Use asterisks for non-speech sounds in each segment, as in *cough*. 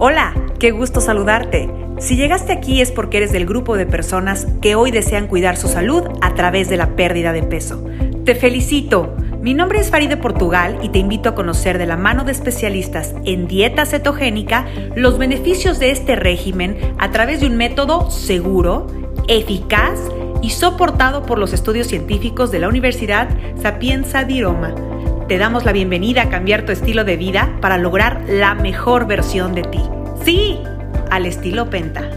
Hola, qué gusto saludarte. Si llegaste aquí es porque eres del grupo de personas que hoy desean cuidar su salud a través de la pérdida de peso. Te felicito. Mi nombre es Faride Portugal y te invito a conocer de la mano de especialistas en dieta cetogénica los beneficios de este régimen a través de un método seguro, eficaz y soportado por los estudios científicos de la Universidad Sapienza di Roma te damos la bienvenida a cambiar tu estilo de vida para lograr la mejor versión de ti. Sí, al estilo Penta.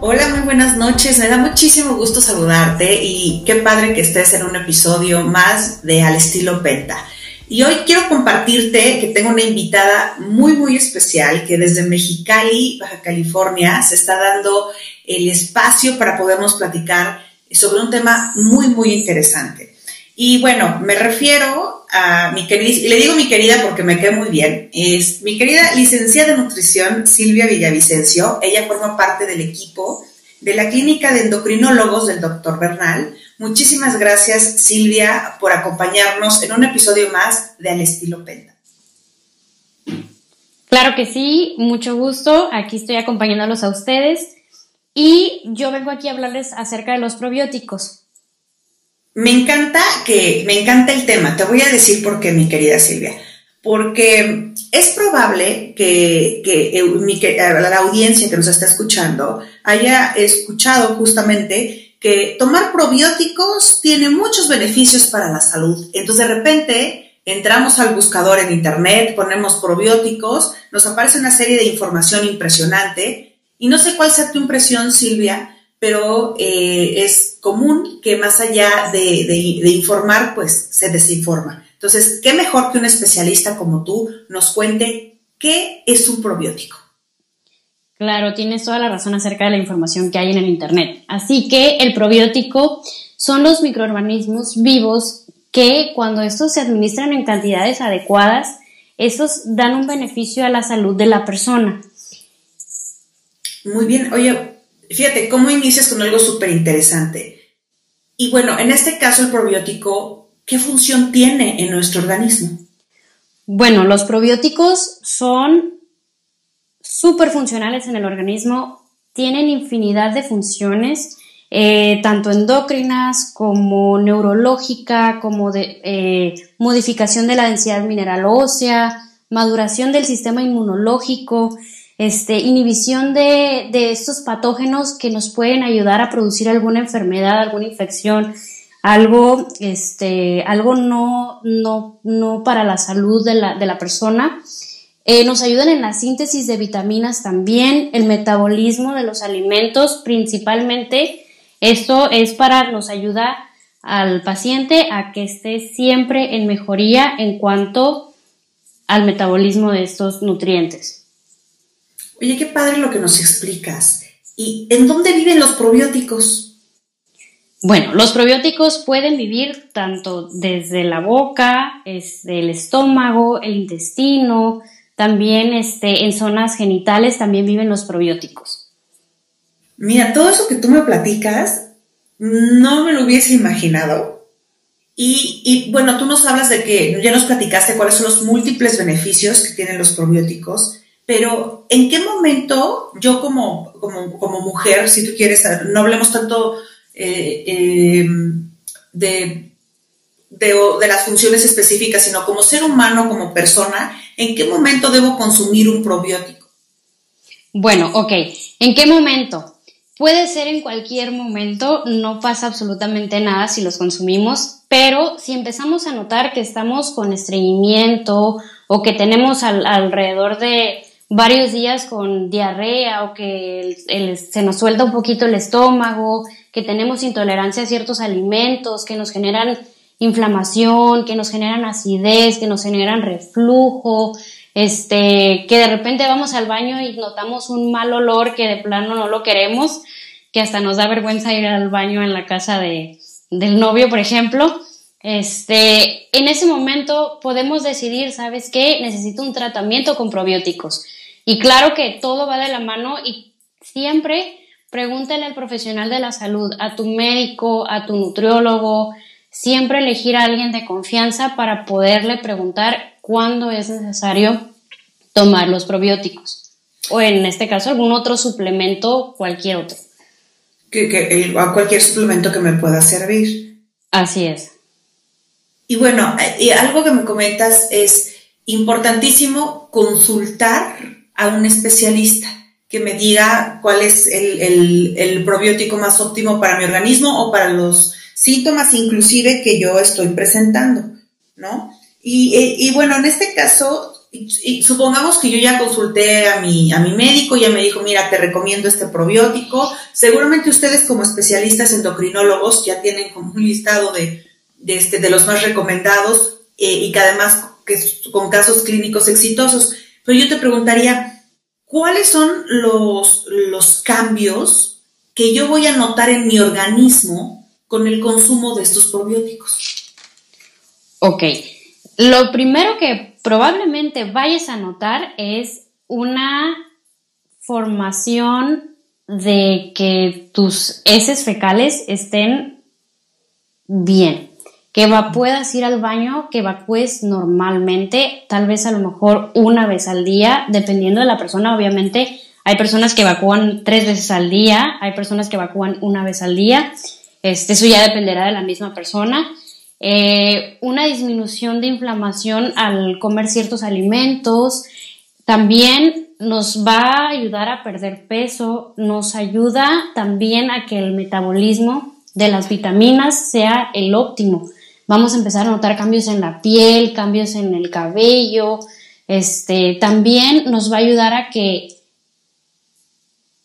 Hola, muy buenas noches. Me da muchísimo gusto saludarte y qué padre que estés en un episodio más de Al estilo Penta. Y hoy quiero compartirte que tengo una invitada muy, muy especial que desde Mexicali, Baja California, se está dando el espacio para podernos platicar sobre un tema muy, muy interesante. Y bueno, me refiero a mi querida, y le digo mi querida porque me quedé muy bien, es mi querida licenciada de nutrición Silvia Villavicencio. Ella forma parte del equipo de la clínica de endocrinólogos del doctor Bernal. Muchísimas gracias Silvia por acompañarnos en un episodio más de Al estilo Penta. Claro que sí, mucho gusto. Aquí estoy acompañándolos a ustedes y yo vengo aquí a hablarles acerca de los probióticos. Me encanta que, me encanta el tema. Te voy a decir por qué, mi querida Silvia. Porque es probable que, que, la audiencia que nos está escuchando haya escuchado justamente que tomar probióticos tiene muchos beneficios para la salud. Entonces, de repente, entramos al buscador en internet, ponemos probióticos, nos aparece una serie de información impresionante. Y no sé cuál sea tu impresión, Silvia, pero eh, es común que más allá de, informar, pues se desinforma. Entonces, ¿qué mejor que un especialista como tú nos cuente qué es un probiótico? Claro, tienes toda la razón acerca de la información que hay en el Internet. Así que el probiótico son los microorganismos vivos que cuando estos se administran en cantidades adecuadas, estos dan un beneficio a la salud de la persona. Muy bien, oye, fíjate, ¿cómo inicias con algo súper interesante? Y bueno, en este caso el probiótico, ¿qué función tiene en nuestro organismo? Bueno, los probióticos son súper funcionales en el organismo, tienen infinidad de funciones, eh, tanto endocrinas como neurológica, como de eh, modificación de la densidad mineral ósea, maduración del sistema inmunológico, este, inhibición de, de estos patógenos que nos pueden ayudar a producir alguna enfermedad, alguna infección, algo, este, algo no, no, no para la salud de la, de la persona. Eh, nos ayudan en la síntesis de vitaminas también, el metabolismo de los alimentos principalmente. Esto es para, nos ayuda al paciente a que esté siempre en mejoría en cuanto al metabolismo de estos nutrientes. Oye, qué padre lo que nos explicas. ¿Y en dónde viven los probióticos? Bueno, los probióticos pueden vivir tanto desde la boca, desde el estómago, el intestino, también este, en zonas genitales también viven los probióticos. Mira, todo eso que tú me platicas, no me lo hubiese imaginado. Y, y, bueno, tú nos hablas de que ya nos platicaste cuáles son los múltiples beneficios que tienen los probióticos, pero ¿en qué momento yo como, como, mujer, si tú quieres, no hablemos tanto eh, em, de, de, las funciones específicas, sino como ser humano, como persona, ¿en qué momento debo consumir un probiótico? Bueno, ok, ¿en qué momento? Puede ser en cualquier momento, no pasa absolutamente nada si los consumimos, pero si empezamos a notar que estamos con estreñimiento o que tenemos alrededor de varios días con diarrea o que se nos suelta un poquito el estómago, que tenemos intolerancia a ciertos alimentos, que nos generan inflamación, que nos generan acidez, que nos generan reflujo, este, que de repente vamos al baño y notamos un mal olor que de plano no lo queremos, que hasta nos da vergüenza ir al baño en la casa de, del novio, por ejemplo. Este, en ese momento podemos decidir, ¿sabes qué? Necesito un tratamiento con probióticos y claro que todo va de la mano y siempre pregúntale al profesional de la salud, a tu médico, a tu nutriólogo, siempre elegir a alguien de confianza para poderle preguntar cuándo es necesario tomar los probióticos. O en este caso, algún otro suplemento, cualquier otro. Que, a cualquier suplemento que me pueda servir. Así es. Y bueno, y algo que me comentas es importantísimo consultar a un especialista que me diga cuál es el, el, probiótico más óptimo para mi organismo o para los síntomas inclusive que yo estoy presentando, ¿no? Y, eh, bueno, en este caso, supongamos que yo ya consulté a mi, a mi médico, ya me dijo, mira, te recomiendo este probiótico. Seguramente ustedes como especialistas endocrinólogos ya tienen como un listado de, de, este, de los más recomendados eh, y que además que con casos clínicos exitosos. Pero yo te preguntaría, ¿cuáles son los, los cambios que yo voy a notar en mi organismo con el consumo de estos probióticos? Ok, lo primero que probablemente vayas a notar es una formación de que tus heces fecales estén bien que puedas ir al baño, que evacúes normalmente, tal vez a lo mejor una vez al día, dependiendo de la persona, obviamente. Hay personas que evacúan tres veces al día, hay personas que evacúan una vez al día. Este, eso ya dependerá de la misma persona. Eh, una disminución de inflamación al comer ciertos alimentos. También nos va a ayudar a perder peso, nos ayuda también a que el metabolismo de las vitaminas sea el óptimo vamos a empezar a notar cambios en la piel, cambios en el cabello. Este, también nos va a ayudar a que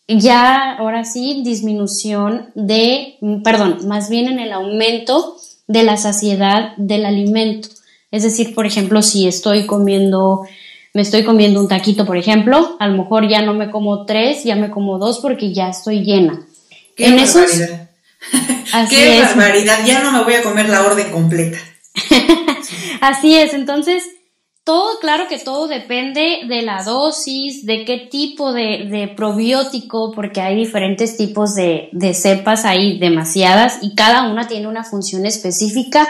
ya ahora sí disminución de, perdón, más bien en el aumento de la saciedad del alimento. Es decir, por ejemplo, si estoy comiendo, me estoy comiendo un taquito, por ejemplo, a lo mejor ya no me como tres, ya me como dos porque ya estoy llena. en esos, Qué barbaridad, ya no me voy a comer la orden completa. *laughs* Así es, entonces todo, claro que todo depende de la dosis, de qué tipo de, probiótico, porque hay diferentes tipos de, de, cepas, hay demasiadas y cada una tiene una función específica.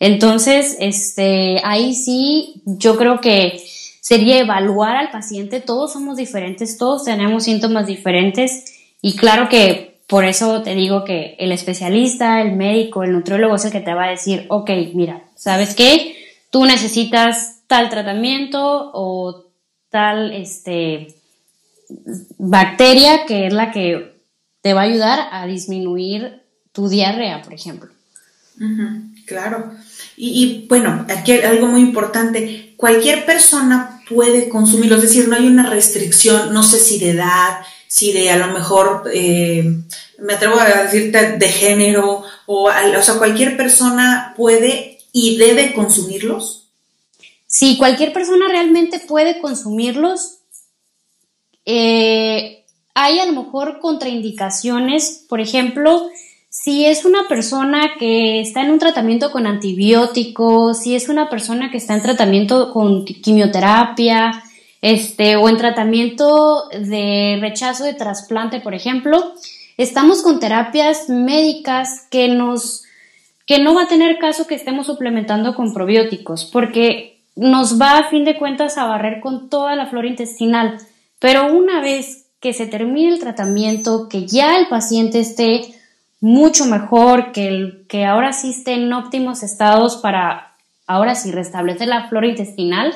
Entonces, este, ahí sí, yo creo que sería evaluar al paciente. Todos somos diferentes, todos tenemos síntomas diferentes y claro que por eso te digo que el especialista, el médico, el nutriólogo es el que te va a decir, ok, mira, ¿sabes qué? Tú necesitas tal tratamiento o tal este, bacteria que es la que te va a ayudar a disminuir tu diarrea, por ejemplo. claro. Y, y, bueno, aquí algo muy importante. Cualquier persona puede consumirlo, es decir, no hay una restricción, no sé si de edad, si de a lo mejor, eh, me atrevo a decirte, de género, o, o sea, cualquier persona puede y debe consumirlos? Sí, cualquier persona realmente puede consumirlos. Eh, hay a lo mejor contraindicaciones, por ejemplo, si es una persona que está en un tratamiento con antibióticos, si es una persona que está en tratamiento con quimioterapia, este, o en tratamiento de rechazo de trasplante, por ejemplo, estamos con terapias médicas que nos que no va a tener caso que estemos suplementando con probióticos, porque nos va a fin de cuentas a barrer con toda la flora intestinal. Pero una vez que se termine el tratamiento, que ya el paciente esté mucho mejor, que, el, que ahora sí esté en óptimos estados para ahora sí restablecer la flora intestinal,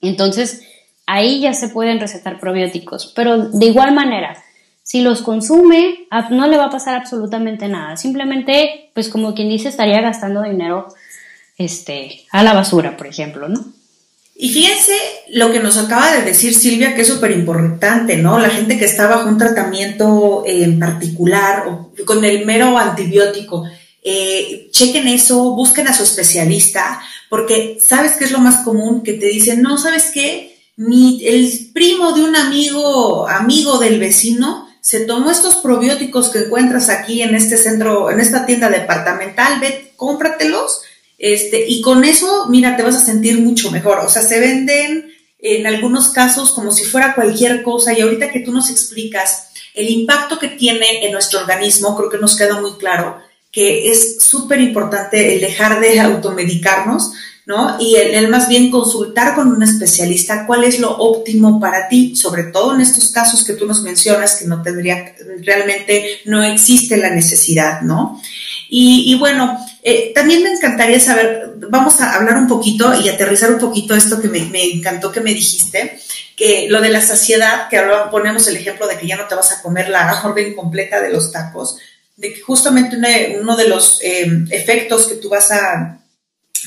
entonces ahí ya se pueden recetar probióticos, pero de igual manera, si los consume, no le va a pasar absolutamente nada. Simplemente, pues como quien dice, estaría gastando dinero este, a la basura, por ejemplo, ¿no? Y fíjense lo que nos acaba de decir Silvia, que es súper importante, ¿no? La gente que está bajo un tratamiento en particular o con el mero antibiótico, eh, chequen eso, busquen a su especialista, porque ¿sabes qué es lo más común? Que te dicen, no, ¿sabes qué? el primo de un amigo, amigo del vecino, se tomó estos probióticos que encuentras aquí en este centro, en esta tienda departamental, ve, cómpratelos, este, y con eso, mira, te vas a sentir mucho mejor. O sea, se venden en algunos casos como si fuera cualquier cosa, y ahorita que tú nos explicas el impacto que tiene en nuestro organismo, creo que nos queda muy claro que es súper importante el dejar de automedicarnos ¿no? Y el, más bien consultar con un especialista cuál es lo óptimo para ti, sobre todo en estos casos que tú nos mencionas que no tendría, realmente no existe la necesidad, ¿no? Y, bueno, eh, también me encantaría saber, vamos a hablar un poquito y aterrizar un poquito esto que me, encantó que me dijiste, que lo de la saciedad, que ahora ponemos el ejemplo de que ya no te vas a comer la orden completa de los tacos, de que justamente uno de los eh, efectos que tú vas a,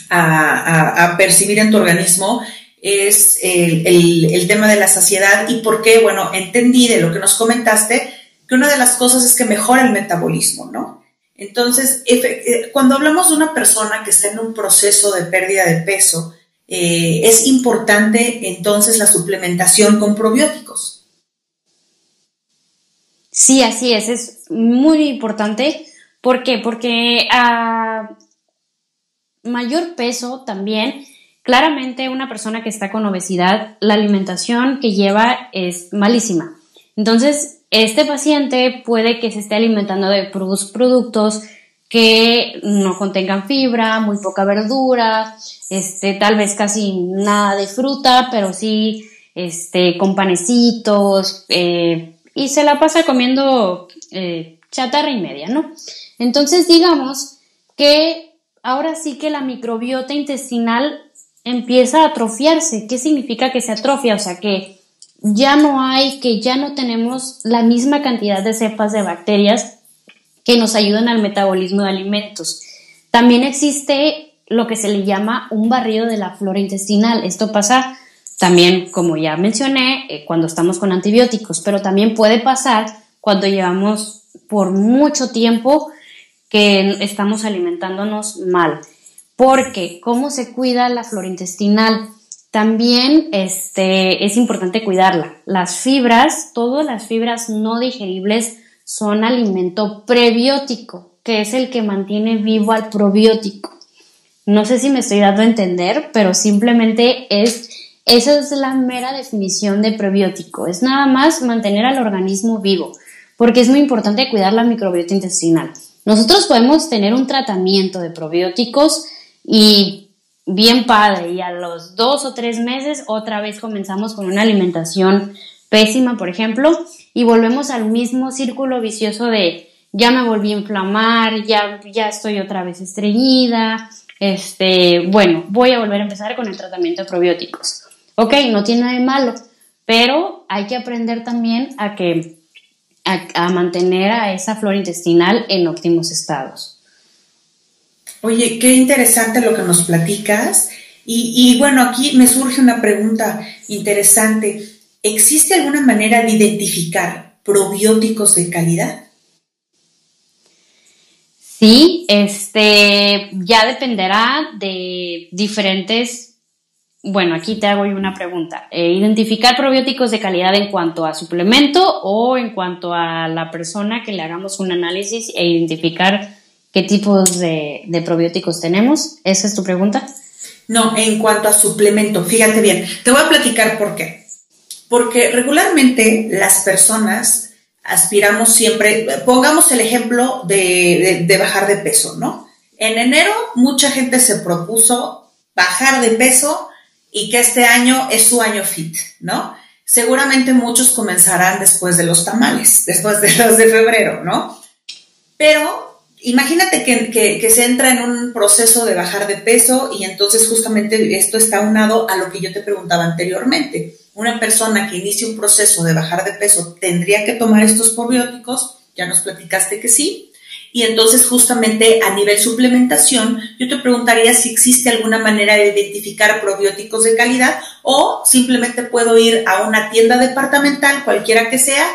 a, percibir en tu organismo es el, el tema de la saciedad y por qué, bueno, entendí de lo que nos comentaste que una de las cosas es que mejora el metabolismo, ¿no? Entonces, eh, cuando hablamos de una persona que está en un proceso de pérdida de peso, eh, es importante entonces la suplementación con probióticos. Sí, así es, es muy importante. ¿Por qué? Porque a mayor peso también, claramente una persona que está con obesidad, la alimentación que lleva es malísima. Entonces, este paciente puede que se esté alimentando de productos que no contengan fibra, muy poca verdura, este, tal vez casi nada de fruta, pero sí este, con panecitos, eh, y se la pasa comiendo eh, chatarra y media, ¿no? Entonces, digamos que ahora sí que la microbiota intestinal empieza a atrofiarse. ¿Qué significa que se atrofia? O sea, que ya no hay, que ya no tenemos la misma cantidad de cepas de bacterias que nos ayudan al metabolismo de alimentos. También existe lo que se le llama un barrido de la flora intestinal. Esto pasa también, como ya mencioné, eh, cuando estamos con antibióticos, pero también puede pasar cuando llevamos por mucho tiempo que estamos alimentándonos mal. Porque, ¿cómo se cuida la flora intestinal? También este, es importante cuidarla. Las fibras, todas las fibras no digeribles son alimento prebiótico, que es el que mantiene vivo al probiótico. No sé si me estoy dando a entender, pero simplemente es, esa es la mera definición de prebiótico. Es nada más mantener al organismo vivo, porque es muy importante cuidar la microbiota intestinal. Nosotros podemos tener un tratamiento de probióticos y bien padre y a los dos o tres meses otra vez comenzamos con una alimentación pésima, por ejemplo, y volvemos al mismo círculo vicioso de ya me volví a inflamar, ya, ya estoy otra vez estreñida, este, bueno, voy a volver a empezar con el tratamiento de probióticos. Ok, no tiene nada de malo, pero hay que aprender también a que a mantener a esa flora intestinal en óptimos estados. Oye, qué interesante lo que nos platicas. Y, bueno, aquí me surge una pregunta interesante. ¿Existe alguna manera de identificar probióticos de calidad? Sí, este ya dependerá de diferentes. Bueno, aquí te hago una pregunta. Eh, ¿Identificar probióticos de calidad en cuanto a suplemento o en cuanto a la persona que le hagamos un análisis e identificar qué tipos de, probióticos tenemos. ¿Esa es tu pregunta? No, en cuanto a suplemento, fíjate bien, te voy a platicar por qué. Porque regularmente las personas aspiramos siempre, pongamos el ejemplo de, bajar de peso, ¿no? En enero mucha gente se propuso bajar de peso y que este año es su año fit, ¿no? Seguramente muchos comenzarán después de los tamales, después de los de febrero, ¿no? Pero imagínate que, se entra en un proceso de bajar de peso y entonces justamente esto está unado a lo que yo te preguntaba anteriormente. Una persona que inicie un proceso de bajar de peso tendría que tomar estos probióticos, ya nos platicaste que sí, y entonces justamente a nivel suplementación, yo te preguntaría si existe alguna manera de identificar probióticos de calidad o simplemente puedo ir a una tienda departamental, cualquiera que sea,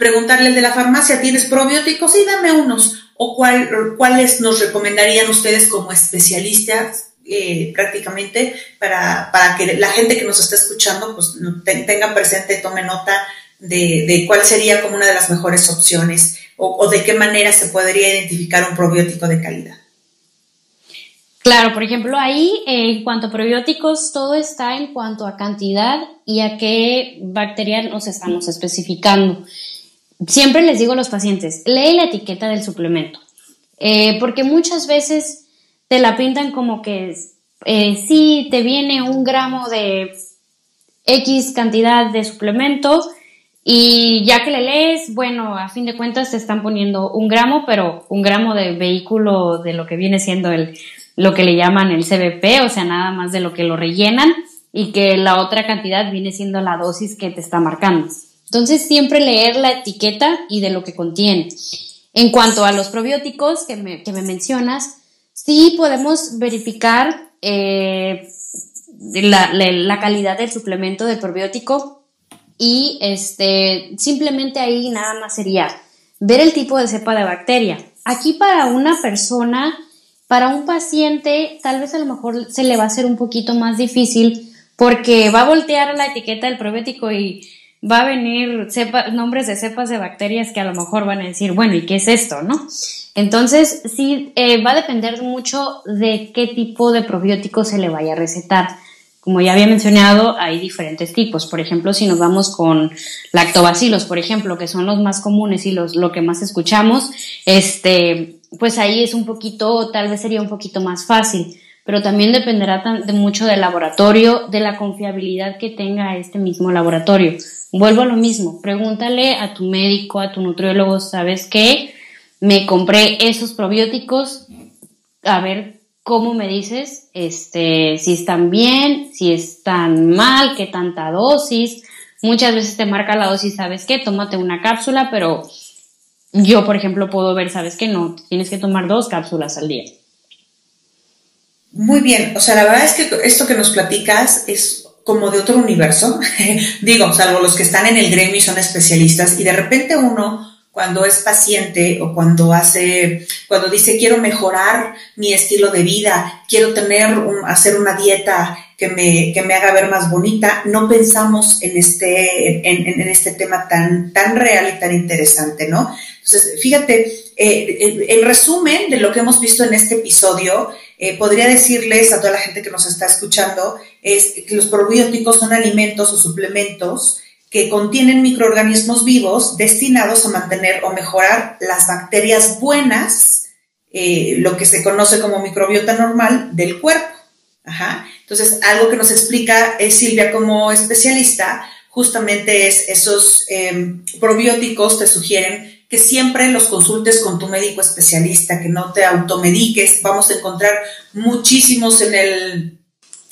preguntarle al de la farmacia, ¿tienes probióticos? Y dame unos o cuáles nos recomendarían ustedes como especialistas eh, prácticamente para, que la gente que nos está escuchando pues, tenga presente, tome nota de, cuál sería como una de las mejores opciones o, de qué manera se podría identificar un probiótico de calidad. Claro, por ejemplo, ahí en cuanto a probióticos, todo está en cuanto a cantidad y a qué bacteria nos estamos especificando siempre les digo a los pacientes, lee la etiqueta del suplemento, eh, porque muchas veces te la pintan como que eh, si te viene un gramo de X cantidad de suplemento y ya que le lees, bueno, a fin de cuentas te están poniendo un gramo, pero un gramo de vehículo de lo que viene siendo el, lo que le llaman el CBP, o sea, nada más de lo que lo rellenan y que la otra cantidad viene siendo la dosis que te está marcando. Entonces, siempre leer la etiqueta y de lo que contiene. En cuanto a los probióticos que me, que me mencionas, sí podemos verificar eh, la, la, calidad del suplemento del probiótico y este, simplemente ahí nada más sería ver el tipo de cepa de bacteria. Aquí para una persona, para un paciente, tal vez a lo mejor se le va a hacer un poquito más difícil porque va a voltear la etiqueta del probiótico y va a venir nombres de cepas de bacterias que a lo mejor van a decir, bueno, ¿y qué es esto? ¿No? Entonces, sí, eh, va a depender mucho de qué tipo de probiótico se le vaya a recetar. Como ya había mencionado, hay diferentes tipos. Por ejemplo, si nos vamos con lactobacilos, por ejemplo, que son los más comunes y los, lo que más escuchamos, este, pues ahí es un poquito, tal vez sería un poquito más fácil, pero también dependerá de mucho del laboratorio, de la confiabilidad que tenga este mismo laboratorio. Vuelvo a lo mismo, pregúntale a tu médico, a tu nutriólogo, ¿sabes qué? Me compré esos probióticos, a ver cómo me dices, este, si están bien, si están mal, qué tanta dosis. Muchas veces te marca la dosis, ¿sabes qué? Tómate una cápsula, pero yo, por ejemplo, puedo ver, ¿sabes qué? No, tienes que tomar dos cápsulas al día. Muy bien, o sea, la verdad es que esto que nos platicas es como de otro universo, *laughs* digo, salvo los que están en el gremio y son especialistas, y de repente uno cuando es paciente o cuando hace, cuando dice quiero mejorar mi estilo de vida, quiero tener, hacer una dieta que me, que me haga ver más bonita, no pensamos en este, en, este tema tan, tan real y tan interesante, ¿no? Entonces, fíjate, eh, el, resumen de lo que hemos visto en este episodio, eh, podría decirles a toda la gente que nos está escuchando, es que los probióticos son alimentos o suplementos que contienen microorganismos vivos destinados a mantener o mejorar las bacterias buenas, eh, lo que se conoce como microbiota normal del cuerpo. Entonces, algo que nos explica eh, Silvia como especialista, justamente es esos em, probióticos te sugieren que siempre los consultes con tu médico especialista, que no te automediques. Vamos a encontrar muchísimos en el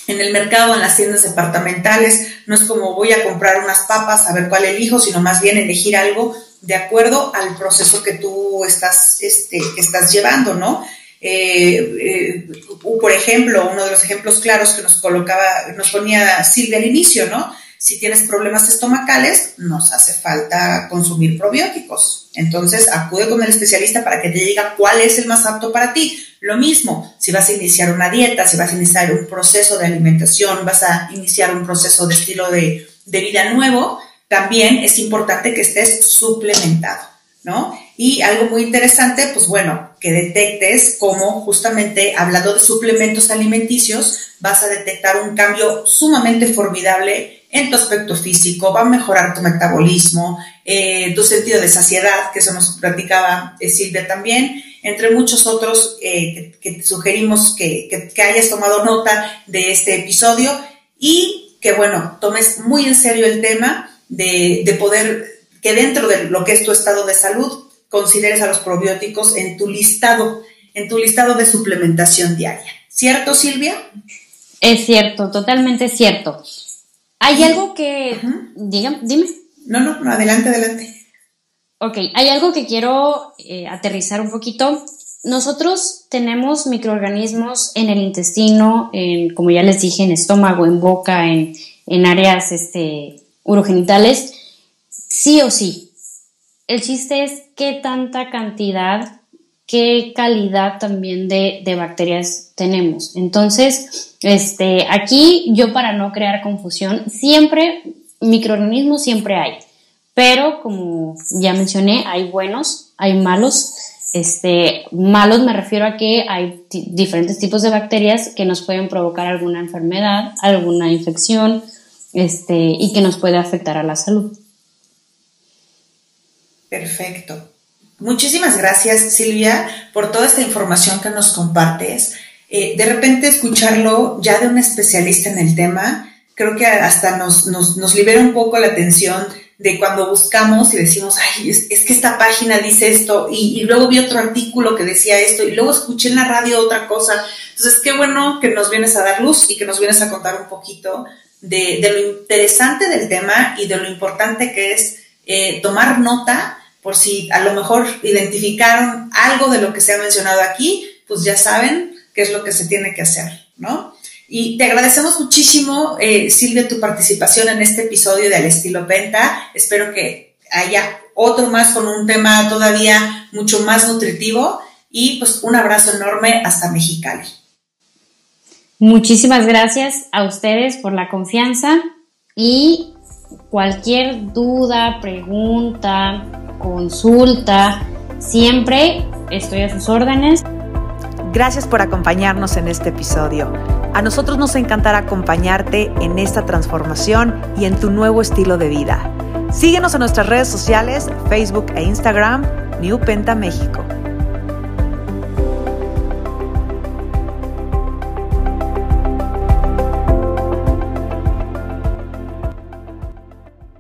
en el mercado, en las tiendas departamentales. No es como voy a comprar unas papas a ver cuál elijo, sino más bien elegir algo de acuerdo al proceso que tú estás, este, estás llevando, ¿no? Eh, eh, por ejemplo, uno de los ejemplos claros que nos colocaba, nos ponía Silvia al inicio, ¿no? Si tienes problemas estomacales, nos hace falta consumir probióticos. Entonces, acude con el especialista para que te diga cuál es el más apto para ti. Lo mismo, si vas a iniciar una dieta, si vas a iniciar un proceso de alimentación, vas a iniciar un proceso de estilo de, vida nuevo, también es importante que estés suplementado, ¿no? Y algo muy interesante, pues bueno, que detectes cómo justamente hablando de suplementos alimenticios, vas a detectar un cambio sumamente formidable en tu aspecto físico, va a mejorar tu metabolismo, eh, tu sentido de saciedad, que eso nos platicaba eh, Silvia también, entre muchos otros eh, que, sugerimos que, hayas tomado nota de este episodio y que, bueno, tomes muy en serio el tema de, de poder, que dentro de lo que es tu estado de salud, consideres a los probióticos en tu listado, en tu listado de suplementación diaria. ¿Cierto, Silvia? Es cierto, totalmente cierto. Hay algo que... dime. No, no, no, adelante, adelante. Ok, hay algo que quiero eh, aterrizar un poquito. Nosotros tenemos microorganismos en el intestino, en, como ya les dije, en estómago, en boca, en, en áreas este, urogenitales, sí o sí. El chiste es qué tanta cantidad, qué calidad también de, bacterias tenemos. Entonces, este, aquí yo para no crear confusión, siempre, microorganismos siempre hay. Pero como ya mencioné, hay buenos, hay malos. Este, malos me refiero a que hay diferentes tipos de bacterias que nos pueden provocar alguna enfermedad, alguna infección, este, y que nos puede afectar a la salud. Perfecto. Muchísimas gracias, Silvia, por toda esta información que nos compartes. eh, de repente escucharlo ya de un especialista en el tema, creo que hasta nos, nos, libera un poco la atención de cuando buscamos y decimos, ay, es, que esta página dice esto, y, luego vi otro artículo que decía esto, y luego escuché en la radio otra cosa. Entonces, qué bueno que nos vienes a dar luz y que nos vienes a contar un poquito de, de lo interesante del tema y de lo importante que es eh, tomar nota por si a lo mejor identificaron algo de lo que se ha mencionado aquí, pues ya saben qué es lo que se tiene que hacer, ¿no? Y te agradecemos muchísimo, eh, Silvia, tu participación en este episodio de Al Estilo Penta. Espero que haya otro más con un tema todavía mucho más nutritivo y pues un abrazo enorme hasta Mexicali. Muchísimas gracias a ustedes por la confianza y cualquier duda, pregunta, consulta, siempre estoy a sus órdenes. Gracias por acompañarnos en este episodio. A nosotros nos encantará acompañarte en esta transformación y en tu nuevo estilo de vida. Síguenos en nuestras redes sociales, Facebook e Instagram, New Penta México.